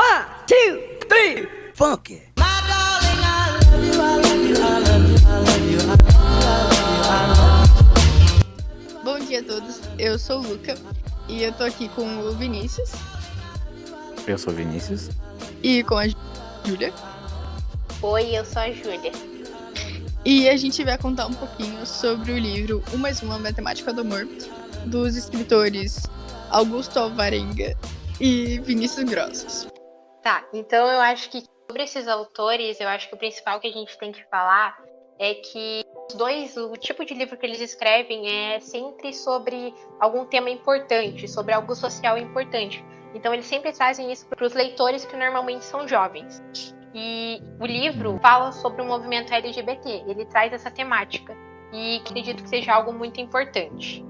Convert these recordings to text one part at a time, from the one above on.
One, two, three, funky. Bom dia a todos, eu sou o Luca e eu tô aqui com o Vinícius Eu sou o Vinícius. e com a Júlia. Oi, eu sou a Júlia. E a gente vai contar um pouquinho sobre o livro Um Mais Uma Matemática do Amor, dos escritores Augusto Alvarenga e Vinícius Grossos. Tá, então eu acho que sobre esses autores, eu acho que o principal que a gente tem que falar é que os dois, o tipo de livro que eles escrevem é sempre sobre algum tema importante, sobre algo social importante. Então eles sempre trazem isso para os leitores que normalmente são jovens. E o livro fala sobre o movimento LGBT, ele traz essa temática. E acredito que seja algo muito importante.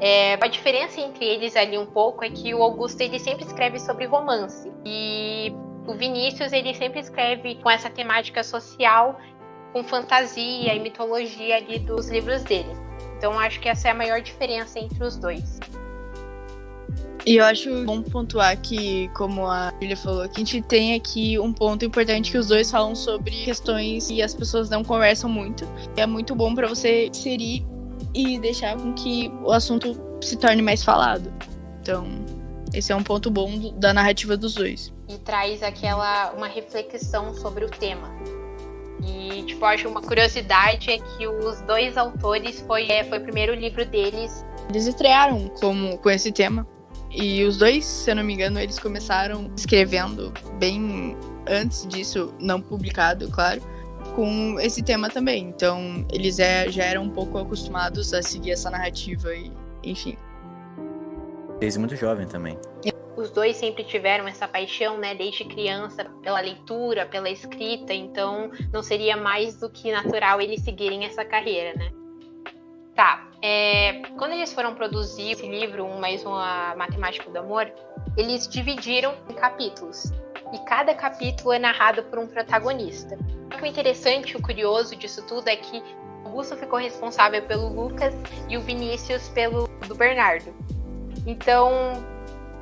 É, a diferença entre eles ali um pouco é que o Augusto ele sempre escreve sobre romance e o Vinícius ele sempre escreve com essa temática social, com fantasia e mitologia ali dos livros dele. Então acho que essa é a maior diferença entre os dois. E eu acho bom pontuar que, como a Julia falou, que a gente tem aqui um ponto importante que os dois falam sobre questões que as pessoas não conversam muito. É muito bom para você inserir e deixar com que o assunto se torne mais falado. Então, esse é um ponto bom do- da narrativa dos dois. e traz aquela uma reflexão sobre o tema. E tipo, acho uma curiosidade é que os dois autores foi é, foi o primeiro livro deles. Eles estrearam como, com esse tema. E os dois, se eu não me engano, eles começaram escrevendo bem antes disso, não publicado, claro, com esse tema também. Então, eles é- já eram um pouco acostumados a seguir essa narrativa e, enfim. Desde muito jovem também. Os dois sempre tiveram essa paixão, né, desde criança, pela leitura, pela escrita, então não seria mais do que natural eles seguirem essa carreira, né? Tá, é, quando eles foram produzir esse livro, um mais uma Matemática do Amor, eles dividiram em capítulos. E cada capítulo é narrado por um protagonista. O interessante, o curioso disso tudo é que Augusto ficou responsável pelo Lucas e o Vinícius pelo do Bernardo. Então,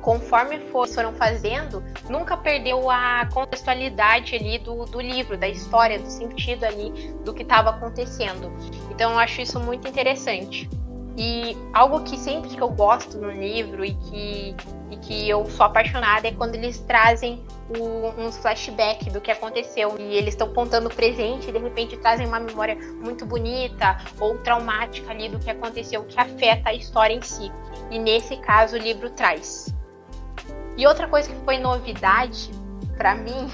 conforme for- foram fazendo, nunca perdeu a contextualidade ali do, do livro, da história, do sentido ali do que estava acontecendo. Então eu acho isso muito interessante. E algo que sempre que eu gosto no livro e que, e que eu sou apaixonada é quando eles trazem o- uns flashbacks do que aconteceu. E eles estão contando o presente e de repente trazem uma memória muito bonita ou traumática ali do que aconteceu que afeta a história em si. E nesse caso o livro traz. E outra coisa que foi novidade pra mim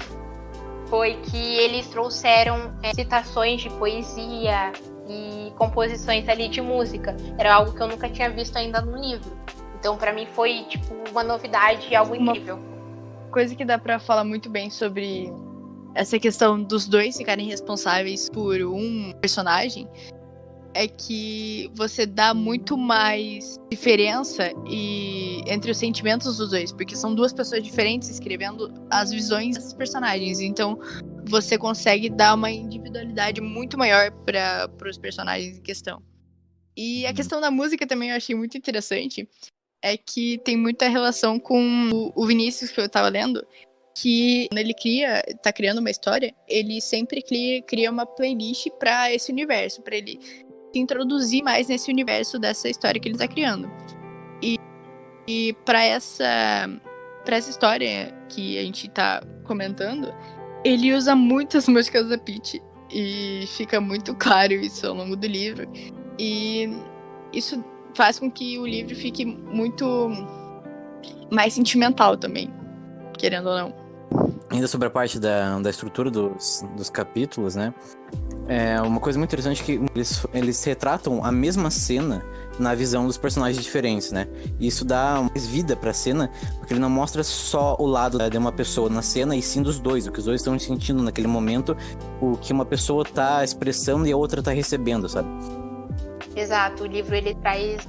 foi que eles trouxeram é, citações de poesia e composições ali de música. Era algo que eu nunca tinha visto ainda no livro. Então pra mim foi tipo uma novidade e algo Uma- incrível. Coisa que dá pra falar muito bem sobre essa questão dos dois ficarem responsáveis por um personagem é que você dá muito mais diferença e entre os sentimentos dos dois, porque são duas pessoas diferentes escrevendo as visões desses personagens. Então, você consegue dar uma individualidade muito maior para os personagens em questão. E a questão da música também eu achei muito interessante, é que tem muita relação com o- o Vinícius que eu tava lendo, que quando ele cria, tá criando uma história, ele sempre cria, cria uma playlist para esse universo, para ele se introduzir mais nesse universo dessa história que ele tá criando. E, e para essa para essa história que a gente tá comentando, ele usa muitas músicas da Peach e fica muito claro isso ao longo do livro. E isso faz com que o livro fique muito mais sentimental também, querendo ou não. Ainda sobre a parte da, da estrutura dos, dos capítulos, né? É uma coisa muito interessante que eles, eles retratam a mesma cena na visão dos personagens diferentes, né? E isso dá mais vida pra cena, porque ele não mostra só o lado de uma pessoa na cena, e sim dos dois, o que os dois estão sentindo naquele momento, o que uma pessoa tá expressando e a outra tá recebendo, sabe? Exato, o livro ele traz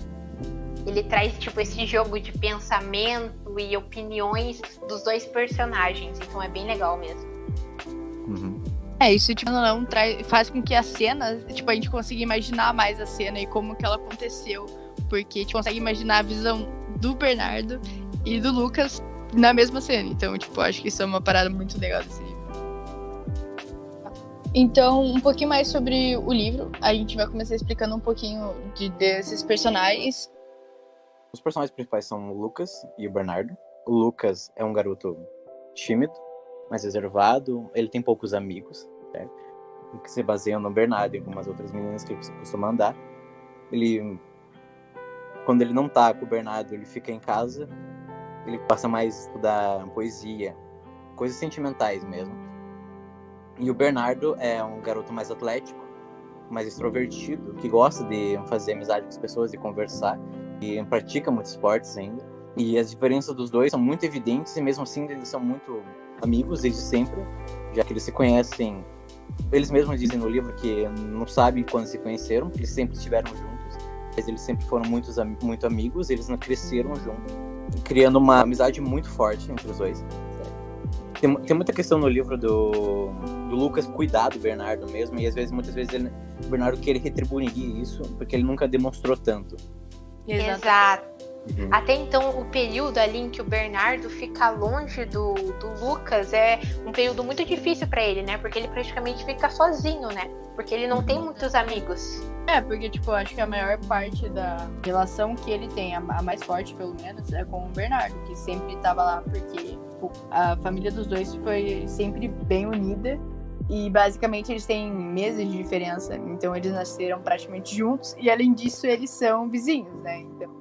ele traz tipo esse jogo de pensamento e opiniões dos dois personagens, então é bem legal mesmo. Uhum. É, isso, tipo, não, não traz, faz com que a cena, tipo, a gente consiga imaginar mais a cena e como que ela aconteceu. Porque a gente consegue imaginar a visão do Bernardo e do Lucas na mesma cena. Então, tipo, acho que isso é uma parada muito legal desse livro. Então, um pouquinho mais sobre o livro. A gente vai começar explicando um pouquinho de, desses personagens. Os personagens principais são o Lucas e o Bernardo. O Lucas é um garoto tímido, mais reservado. Ele tem poucos amigos, certo? que se baseiam no Bernardo e algumas outras meninas que ele costuma andar. Ele, quando ele não tá com o Bernardo, ele fica em casa. Ele passa mais a estudar poesia, coisas sentimentais mesmo. E o Bernardo é um garoto mais atlético, mais extrovertido, que gosta de fazer amizade com as pessoas e conversar, e pratica muitos esportes ainda. E as diferenças dos dois são muito evidentes e mesmo assim eles são muito amigos desde sempre, já que eles se conhecem. Eles mesmos dizem no livro que não sabem quando se conheceram, que eles sempre estiveram juntos, mas eles sempre foram muitos, muito amigos, eles não cresceram juntos, criando uma amizade muito forte entre os dois. Tem, tem muita questão no livro do, do Lucas cuidar do Bernardo mesmo, e às vezes, muitas vezes, ele, o Bernardo quer retribuir isso, porque ele nunca demonstrou tanto. Exato. Uhum. Até então, o período ali em que o Bernardo fica longe do, do Lucas é um período muito difícil para ele, né? Porque ele praticamente fica sozinho, né? Porque ele não tem uhum. muitos amigos. É, porque, tipo, acho que a maior parte da relação que ele tem, a, mais forte, pelo menos, é com o Bernardo, que sempre tava lá porque tipo, a família dos dois foi sempre bem unida. E basicamente eles têm meses de diferença, então eles nasceram praticamente juntos e além disso eles são vizinhos, né? Então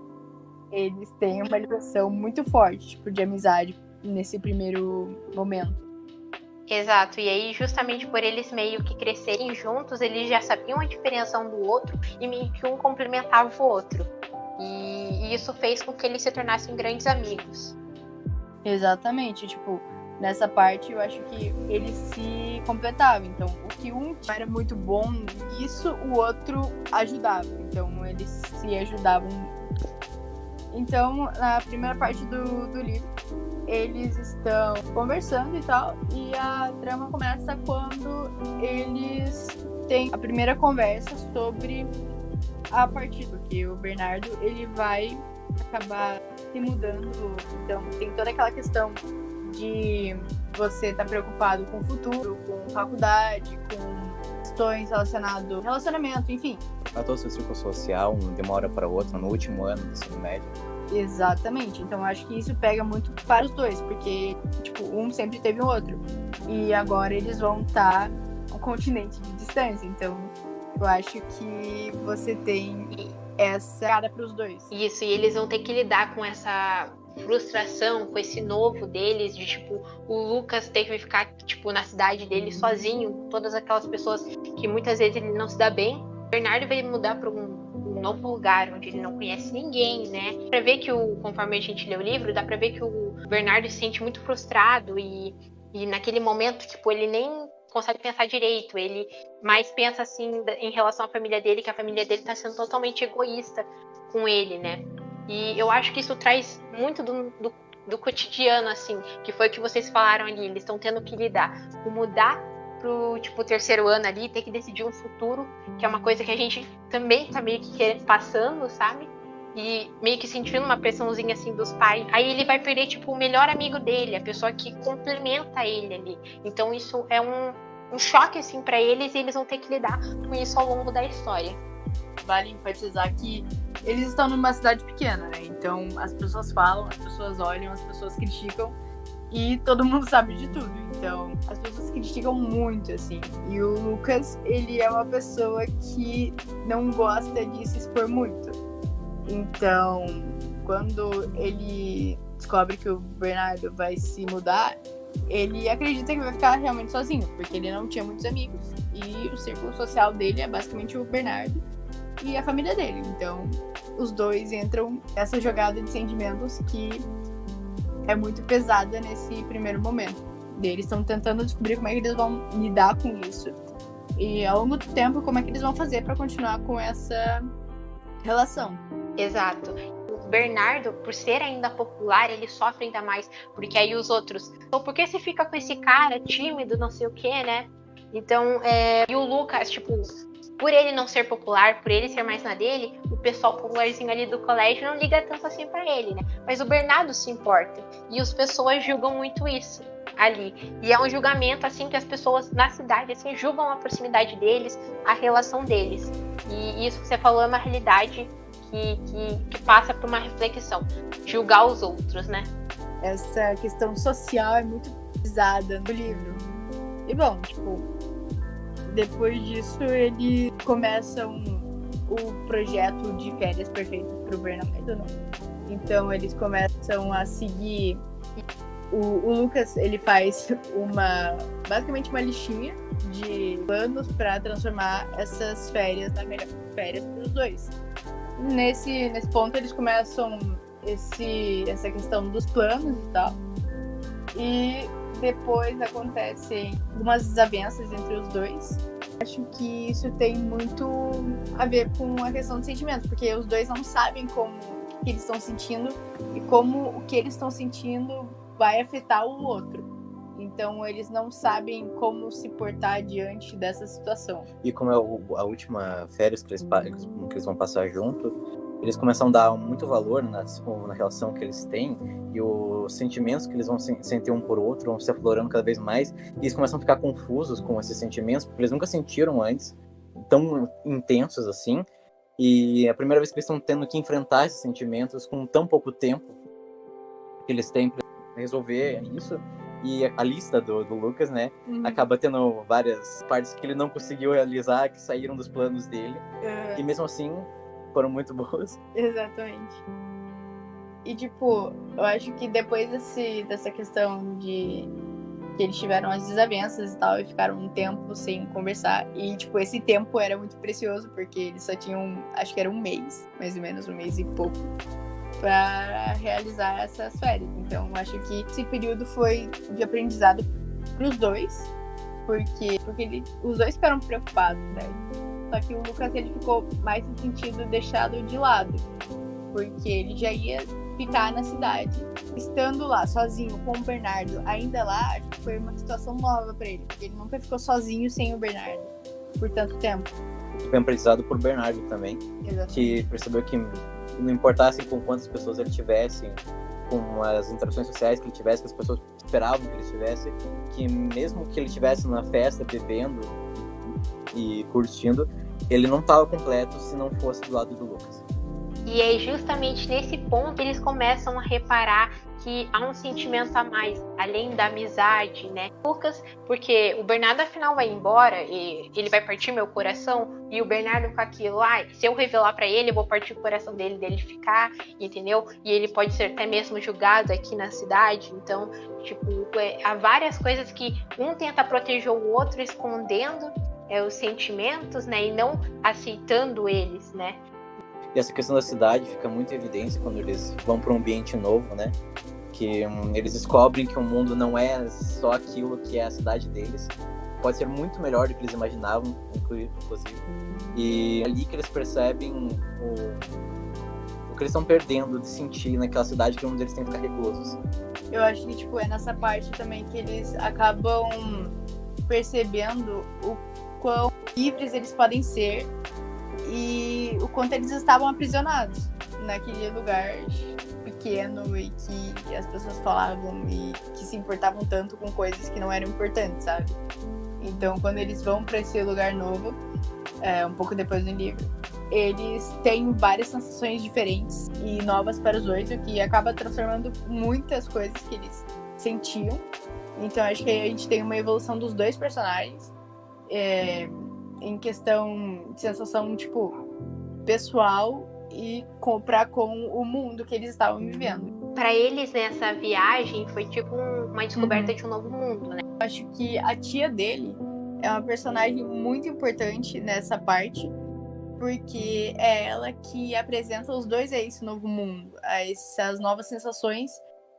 eles têm uma ligação muito forte, tipo, de amizade nesse primeiro momento. Exato, e aí justamente por eles meio que crescerem juntos, eles já sabiam a diferença um do outro e meio que um complementava o outro. E, isso fez com que eles se tornassem grandes amigos. Exatamente, tipo, nessa parte eu acho que eles se completavam. Então, o que um era muito bom nisso, o outro ajudava. Então, eles se ajudavam então, na primeira parte do, do livro, eles estão conversando e tal, e a trama começa quando eles têm a primeira conversa sobre a partida, porque o Bernardo ele vai acabar se mudando, então tem toda aquela questão de você estar tá preocupado com o futuro, com faculdade, com questões relacionadas ao relacionamento, enfim. A todo seu ciclo social, um demora para o outro no último ano do ensino médio. Exatamente. Então acho que isso pega muito para os dois, porque tipo, um sempre teve o outro. E agora eles vão estar um continente de distância. Então eu acho que você tem essa cara para os dois. Isso, e eles vão ter que lidar com essa frustração com esse novo deles, de tipo, o Lucas ter que ficar, tipo, na cidade dele sozinho, todas aquelas pessoas que muitas vezes ele não se dá bem. Bernardo vai mudar para um, um, novo lugar onde ele não conhece ninguém, né? Pra ver que o, conforme a gente lê o livro, dá pra ver que o Bernardo se sente muito frustrado e, e naquele momento, tipo, ele nem consegue pensar direito, ele mais pensa assim em relação à família dele, que a família dele tá sendo totalmente egoísta com ele, né? E eu acho que isso traz muito do, do, do cotidiano, assim, que foi o que vocês falaram ali. Eles estão tendo que lidar com mudar pro, tipo, terceiro ano ali, ter que decidir um futuro, que é uma coisa que a gente também tá meio que passando, sabe? E meio que sentindo uma pressãozinha assim dos pais. Aí ele vai perder, tipo, o melhor amigo dele, a pessoa que complementa ele ali. Então isso é um, um choque, assim, para eles e eles vão ter que lidar com isso ao longo da história. Vale enfatizar que eles estão numa cidade pequena, né? Então as pessoas falam, as pessoas olham, as pessoas criticam e todo mundo sabe de tudo. Então as pessoas criticam muito, assim. E o Lucas, ele é uma pessoa que não gosta de se expor muito. Então, quando ele descobre que o Bernardo vai se mudar, ele acredita que vai ficar realmente sozinho, porque ele não tinha muitos amigos. E o círculo social dele é basicamente o Bernardo e a família dele. Então, os dois entram nessa jogada de sentimentos que é muito pesada nesse primeiro momento. Eles estão tentando descobrir como é que eles vão lidar com isso. E ao longo do tempo, como é que eles vão fazer para continuar com essa relação. Exato. Bernardo, por ser ainda popular, ele sofre ainda mais, porque aí os outros, então por que você fica com esse cara tímido, não sei o que, né? Então, é... e o Lucas, tipo, por ele não ser popular, por ele ser mais na dele, o pessoal popularzinho ali do colégio não liga tanto assim para ele, né? Mas o Bernardo se importa. E as pessoas julgam muito isso ali. E é um julgamento assim que as pessoas na cidade assim julgam a proximidade deles, a relação deles. E isso que você falou é uma realidade que, que, que passa por uma reflexão, julgar os outros, né? Essa questão social é muito pesada no livro. E bom, tipo, depois disso eles começam o projeto de férias perfeitas para o Bernardo, né? Então eles começam a seguir. O, o, Lucas ele faz uma basicamente uma listinha de planos para transformar essas férias na melhor férias para os dois. Nesse nesse ponto eles começam esse essa questão dos planos e tal. E depois acontecem algumas desavenças entre os dois. Acho que isso tem muito a ver com a questão do sentimento, porque os dois não sabem como que eles estão sentindo e como o que eles estão sentindo vai afetar o outro. Então eles não sabem como se portar diante dessa situação. E como é a última férias que eles, que eles vão passar junto, eles começam a dar muito valor na, na relação que eles têm e os sentimentos que eles vão sentir um por outro vão se aflorando cada vez mais e eles começam a ficar confusos com esses sentimentos porque eles nunca sentiram antes tão intensos assim e é a primeira vez que eles estão tendo que enfrentar esses sentimentos com tão pouco tempo que eles têm para resolver isso e a lista do, do Lucas, né, uhum. acaba tendo várias partes que ele não conseguiu realizar, que saíram dos planos dele. Uhum. E mesmo assim, foram muito boas. Exatamente. E, tipo, eu acho que depois desse, dessa questão de que eles tiveram as desavenças e tal, e ficaram um tempo sem conversar. E, tipo, esse tempo era muito precioso, porque eles só tinham, acho que era um mês, mais ou menos, um mês e pouco, para realizar essas férias. Então, acho que esse período foi de aprendizado para os dois, porque, porque ele, os dois ficaram preocupados, né? Só que o Lucas ele ficou mais no sentido deixado de lado, porque ele já ia ficar na cidade, estando lá sozinho com o Bernardo, ainda lá, acho que foi uma situação nova para ele, porque ele nunca ficou sozinho sem o Bernardo por tanto tempo. Foi aprendizado por Bernardo também, Exatamente. que percebeu que não importasse com quantas pessoas ele tivesse, com as interações sociais que ele tivesse, que as pessoas esperavam que ele tivesse, que mesmo que ele estivesse na festa bebendo e curtindo, ele não estava completo se não fosse do lado do Lucas. E é justamente nesse ponto que eles começam a reparar que há um sentimento a mais, além da amizade, né? Lucas, porque o Bernardo afinal vai embora e ele vai partir meu coração e o Bernardo com aquilo, ah, se eu revelar para ele, eu vou partir o coração dele dele ficar, entendeu? E ele pode ser até mesmo julgado aqui na cidade. Então, tipo, é, há várias coisas que um tenta proteger o outro escondendo é, os sentimentos, né, e não aceitando eles, né. E essa questão da cidade fica muito evidente quando eles vão para um ambiente novo, né, que um, eles descobrem que o mundo não é só aquilo que é a cidade deles, pode ser muito melhor do que eles imaginavam, inclusive. E é ali que eles percebem o, o que eles estão perdendo de sentir naquela cidade que um deles tem que ficar reclusos. Eu acho que tipo é nessa parte também que eles acabam percebendo o quão livres eles podem ser e o quanto eles estavam aprisionados naquele lugar pequeno e que as pessoas falavam e que se importavam tanto com coisas que não eram importantes, sabe? Então, quando eles vão para esse lugar novo, é, um pouco depois do livro, eles têm várias sensações diferentes e novas para os dois, o que acaba transformando muitas coisas que eles sentiam. Então, acho que a gente tem uma evolução dos dois personagens é, em questão de sensação, tipo, pessoal e comprar com o mundo que eles estavam vivendo. Para eles, nessa viagem, foi tipo uma descoberta uhum. de um novo mundo, né? Acho que a tia dele é uma personagem muito importante nessa parte, porque é ela que apresenta os dois a esse novo mundo, a essas novas sensações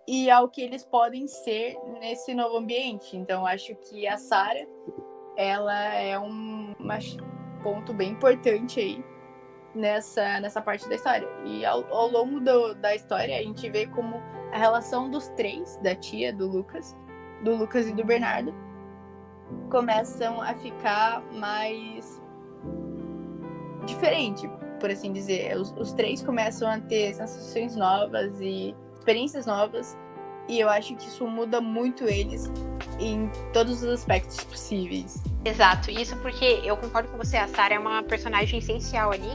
e ao que eles podem ser nesse novo ambiente. Então, acho que a Sarah ela é um ponto bem importante aí nessa, nessa parte da história. E ao, ao longo do, da história, a gente vê como a relação dos três, da tia, do Lucas, do Lucas e do Bernardo, começam a ficar mais diferente, por assim dizer. Os, os três começam a ter sensações novas e experiências novas. E eu acho que isso muda muito eles em todos os aspectos possíveis. Exato, isso porque eu concordo com você, a Sarah é uma personagem essencial ali.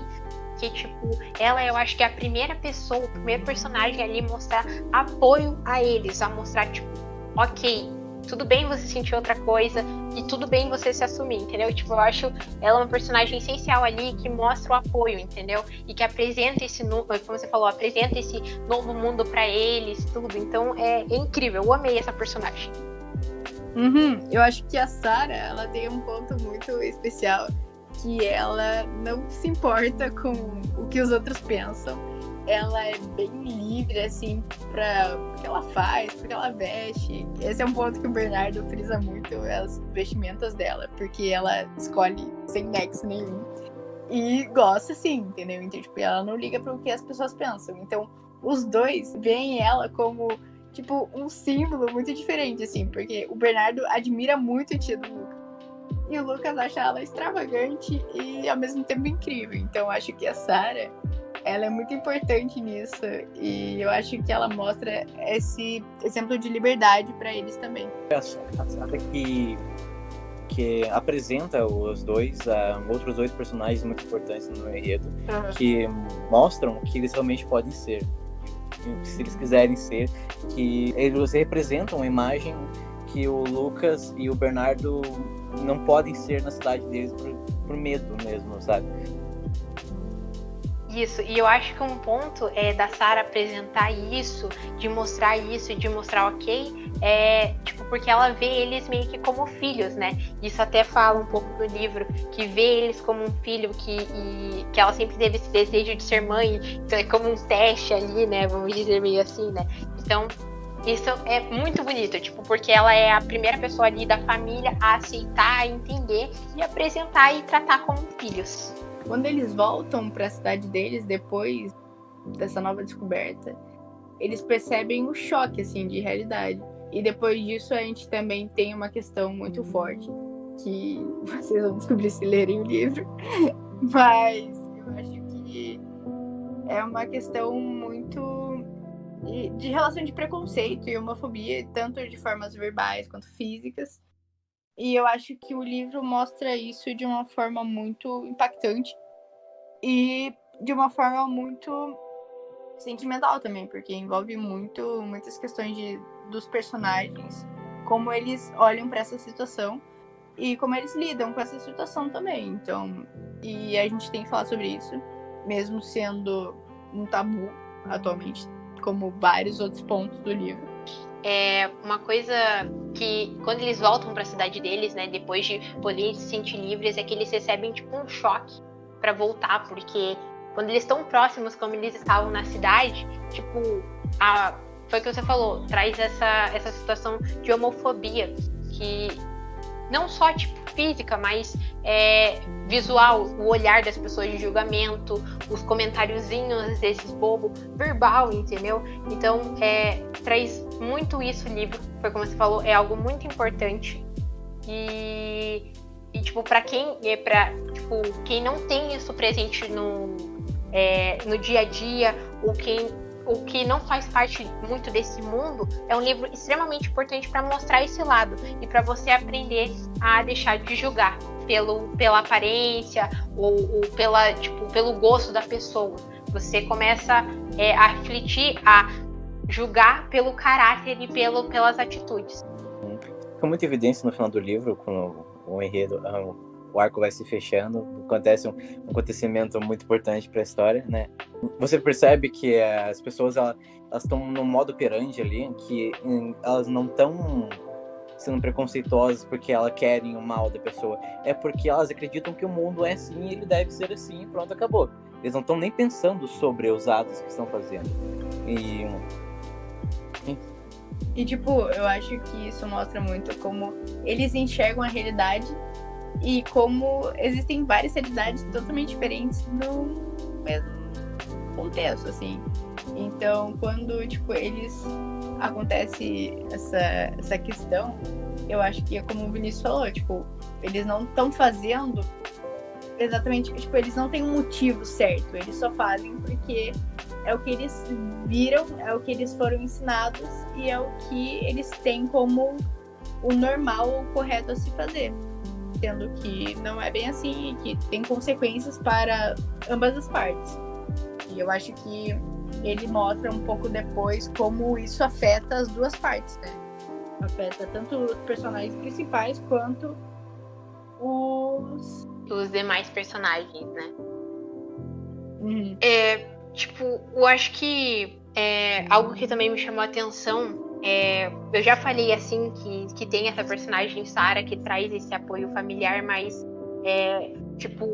Que, tipo, ela eu acho que é a primeira pessoa, o primeiro personagem ali mostrar apoio a eles, a mostrar, tipo, ok, tudo bem você sentir outra coisa e tudo bem você se assumir, entendeu? Tipo, eu acho ela uma personagem essencial ali que mostra o apoio, entendeu? E que apresenta esse, como você falou, apresenta esse novo mundo para eles, tudo. Então é, é, incrível, eu amei essa personagem. Uhum. Eu acho que a Sarah, ela tem um ponto muito especial, que ela não se importa com o que os outros pensam ela é bem livre, assim, para o que ela faz, porque ela veste. Esse é um ponto que o Bernardo frisa muito, as vestimentas dela, porque ela escolhe sem nexo nenhum. E gosta, sim, entendeu? Então, tipo, ela não liga para o que as pessoas pensam. Então, os dois veem ela como, tipo, um símbolo muito diferente, assim, porque o Bernardo admira muito o tio do Lucas. E o Lucas acha ela extravagante e ao mesmo tempo incrível. Então, acho que a Sarah ela é muito importante nisso e eu acho que ela mostra esse exemplo de liberdade para eles também. A Sara que que apresenta os dois, uh, outros dois personagens muito importantes no enredo, uhum. que mostram que eles realmente podem ser, se eles quiserem ser, que eles representam a imagem que o Lucas e o Bernardo não podem ser na cidade deles por, por medo mesmo, sabe? Isso, e eu acho que um ponto é da Sara apresentar isso, de mostrar isso, de mostrar ok, é tipo, porque ela vê eles meio que como filhos, né? Isso até fala um pouco do livro, que vê eles como um filho, que, e, que ela sempre teve esse desejo de ser mãe, então é como um teste ali, né? Vamos dizer meio assim, né? Então, isso é muito bonito, tipo, porque ela é a primeira pessoa ali da família a aceitar, a entender e apresentar e tratar como filhos. Quando eles voltam para a cidade deles depois dessa nova descoberta, eles percebem o choque assim de realidade. E depois disso a gente também tem uma questão muito forte que vocês vão descobrir se lerem o livro, mas eu acho que é uma questão muito de relação de preconceito e homofobia, tanto de formas verbais quanto físicas. E eu acho que o livro mostra isso de uma forma muito impactante e de uma forma muito sentimental também, porque envolve muito muitas questões de, dos personagens, como eles olham para essa situação e como eles lidam com essa situação também. Então, e a gente tem que falar sobre isso, mesmo sendo um tabu atualmente, como vários outros pontos do livro é uma coisa que quando eles voltam para a cidade deles, né, depois de poderem se sentir livres, é que eles recebem tipo um choque para voltar, porque quando eles estão próximos, como eles estavam na cidade, tipo, a, foi o que você falou, traz essa, essa situação de homofobia que não só tipo física, mas é, visual, o olhar das pessoas de julgamento, os comentáriozinhos desses bobo, verbal, entendeu? Então é, traz muito isso o livro, foi como você falou, é algo muito importante e, e tipo para quem é para tipo quem não tem isso presente no é, no dia a dia ou quem o que não faz parte muito desse mundo, é um livro extremamente importante para mostrar esse lado e para você aprender a deixar de julgar pelo, pela aparência ou, ou pela, tipo, pelo gosto da pessoa. Você começa é, a refletir, a julgar pelo caráter e pelo, pelas atitudes. Fica muita evidência no final do livro, quando o enredo, o arco vai se fechando, acontece um, acontecimento muito importante para a história, né? Você percebe que as pessoas elas estão no modo operandi ali, que elas não estão sendo preconceituosas porque elas querem o mal da pessoa, é porque elas acreditam que o mundo é assim e ele deve ser assim e pronto, acabou. Eles não estão nem pensando sobre os atos que estão fazendo. E e, tipo, eu acho que isso mostra muito como eles enxergam a realidade e como existem várias realidades totalmente diferentes no mesmo contexto, assim. Então, quando, tipo, eles acontece essa, essa questão, eu acho que é como o Vinícius falou, tipo, eles não estão fazendo exatamente, tipo, eles não têm um motivo certo, eles só fazem porque é o que eles viram, é o que eles foram ensinados e é o que eles têm como o normal ou correto a se fazer. Sendo que não é bem assim e que tem consequências para ambas as partes. E eu acho que ele mostra um pouco depois como isso afeta as duas partes, né? Afeta tanto os personagens principais quanto os. Os demais personagens, né? Uhum. É, tipo, eu acho que é, algo que também me chamou a atenção é, eu já falei assim que, que tem essa personagem Sara que traz esse apoio familiar, mas é, tipo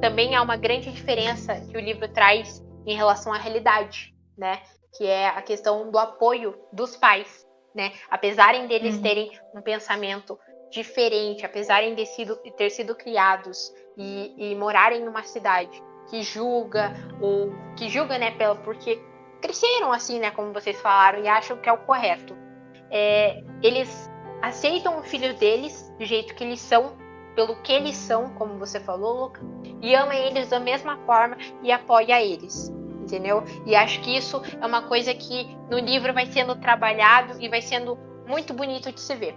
também há uma grande diferença que o livro traz em relação à realidade, né? Que é a questão do apoio dos pais, né? Apesar deles Uhum. terem um pensamento diferente, apesar de sido, ter sido criados e, e morarem numa cidade que julga ou que julga, né, pela porque cresceram assim, né, como vocês falaram e acham que é o correto. É, eles aceitam o filho deles do jeito que eles são, pelo que eles são, como você falou, Luca, e ama eles da mesma forma e apoia eles. Entendeu? E acho que isso é uma coisa que no livro vai sendo trabalhado e vai sendo muito bonito de se ver.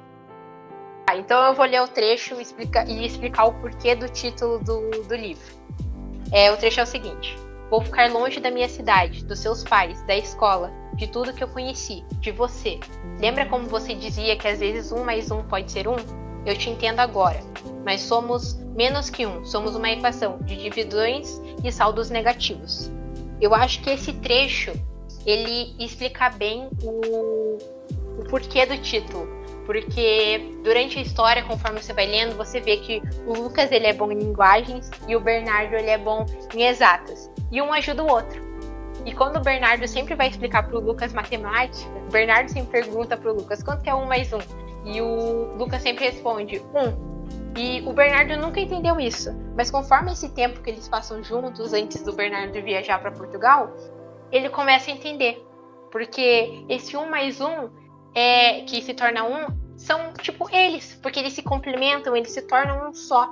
Tá, então eu vou ler o trecho e explicar, e explicar o porquê do título do, do livro. É, o trecho é o seguinte: Vou ficar longe da minha cidade, dos seus pais, da escola, de tudo que eu conheci, de você. Lembra como você dizia que às vezes um mais um pode ser um? Eu te entendo agora. Mas somos menos que um, somos uma equação de divisões e saldos negativos. Eu acho que esse trecho ele explica bem o, o porquê do título. Porque durante a história, conforme você vai lendo, você vê que o Lucas ele é bom em linguagens e o Bernardo ele é bom em exatas. E um ajuda o outro. E quando o Bernardo sempre vai explicar pro Lucas matemática, o Bernardo sempre pergunta pro Lucas quanto que é um mais um. E o Lucas sempre responde um. E o Bernardo nunca entendeu isso. Mas conforme esse tempo que eles passam juntos, antes do Bernardo viajar para Portugal, ele começa a entender. Porque esse um mais um é, que se torna um são tipo eles, porque eles se complementam, eles se tornam um só.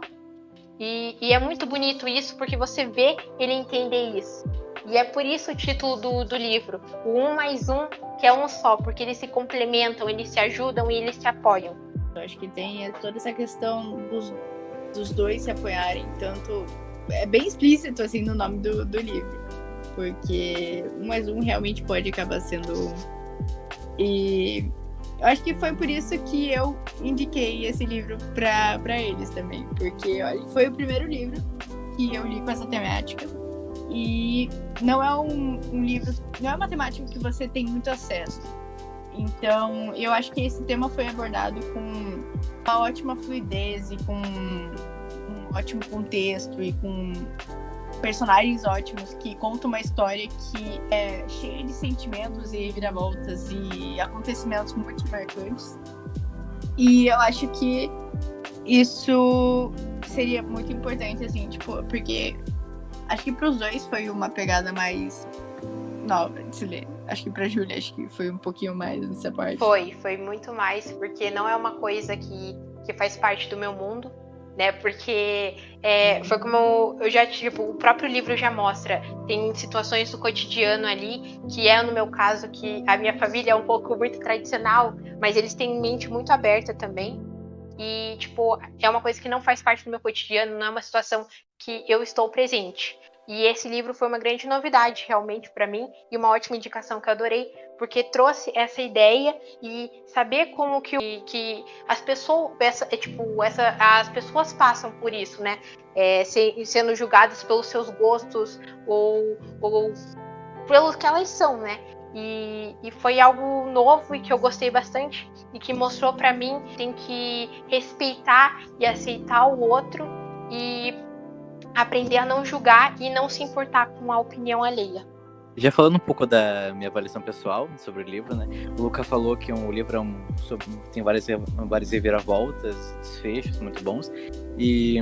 E, e, é muito bonito isso, porque você vê ele entender isso. E é por isso o título do, do livro, o um mais um, que é um só, porque eles se complementam, eles se ajudam e eles se apoiam. Eu acho que tem toda essa questão dos, dos dois se apoiarem, tanto. É bem explícito assim no nome do, do livro. Porque um mais um realmente pode acabar sendo. E eu acho que foi por isso que eu indiquei esse livro para eles também. Porque olha, foi o primeiro livro que eu li com essa temática. E não é um, um livro, não é uma temática que você tem muito acesso. Então, eu acho que esse tema foi abordado com uma ótima fluidez e com um ótimo contexto e com personagens ótimos que contam uma história que é cheia de sentimentos e viravoltas e acontecimentos muito marcantes. E eu acho que isso seria muito importante, assim, tipo, porque acho que para os dois foi uma pegada mais nova de se ler. Acho que pra Júlia, acho que foi um pouquinho mais nessa parte. Foi, foi muito mais, porque não é uma coisa que, que faz parte do meu mundo, né? Porque é, foi como eu já, tipo, o próprio livro já mostra, tem situações do cotidiano ali, que é no meu caso, que a minha família é um pouco muito tradicional, mas eles têm mente muito aberta também. E, tipo, é uma coisa que não faz parte do meu cotidiano, não é uma situação que eu estou presente. E esse livro foi uma grande novidade, realmente, para mim, e uma ótima indicação que eu adorei, porque trouxe essa ideia e saber como que, que as pessoas, essa, é, tipo, essa, as pessoas passam por isso, né? É, se, sendo julgadas pelos seus gostos ou, ou pelos que elas são, né? E, e, foi algo novo e que eu gostei bastante e que mostrou para mim que tem que respeitar e aceitar o outro e aprender a não julgar e não se importar com a opinião alheia. Já falando um pouco da minha avaliação pessoal sobre o livro, né? O Luca falou que um, o livro é um, sobre, tem várias, várias reviravoltas, desfechos muito bons. E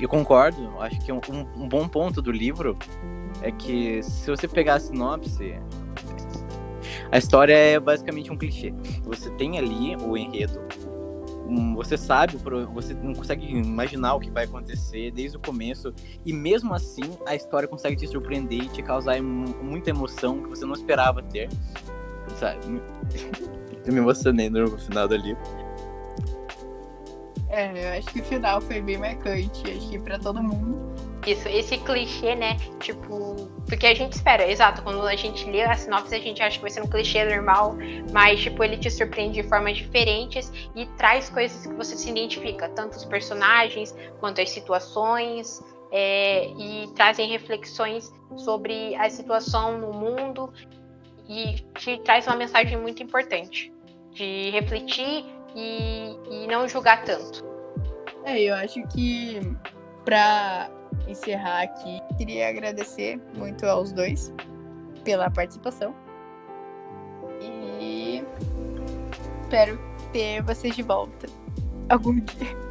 eu concordo, acho que um, um, bom ponto do livro é que se você pegar a sinopse, a história é basicamente um clichê. Você tem ali o enredo, você sabe, você não consegue imaginar o que vai acontecer desde o começo, e mesmo assim a história consegue te surpreender e te causar muita emoção que você não esperava ter. Sabe? Eu me emocionei no final livro. É, eu acho que o final foi bem marcante, acho que pra todo mundo. Isso, esse clichê, né? Tipo, porque a gente espera, exato, quando a gente lê a sinopse, a gente acha que vai ser um clichê normal, mas, tipo, ele te surpreende de formas diferentes e traz coisas que você se identifica, tanto os personagens quanto as situações, é, e trazem reflexões sobre a situação no mundo e te traz uma mensagem muito importante de refletir e, e não julgar tanto. É, eu acho que para encerrar aqui, queria agradecer muito aos dois pela participação. E espero ter vocês de volta algum dia.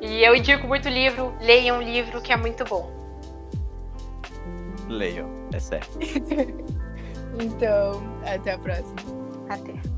E eu indico muito livro, leiam um livro que é muito bom. Leiam, é sério. então, até a próxima. Até.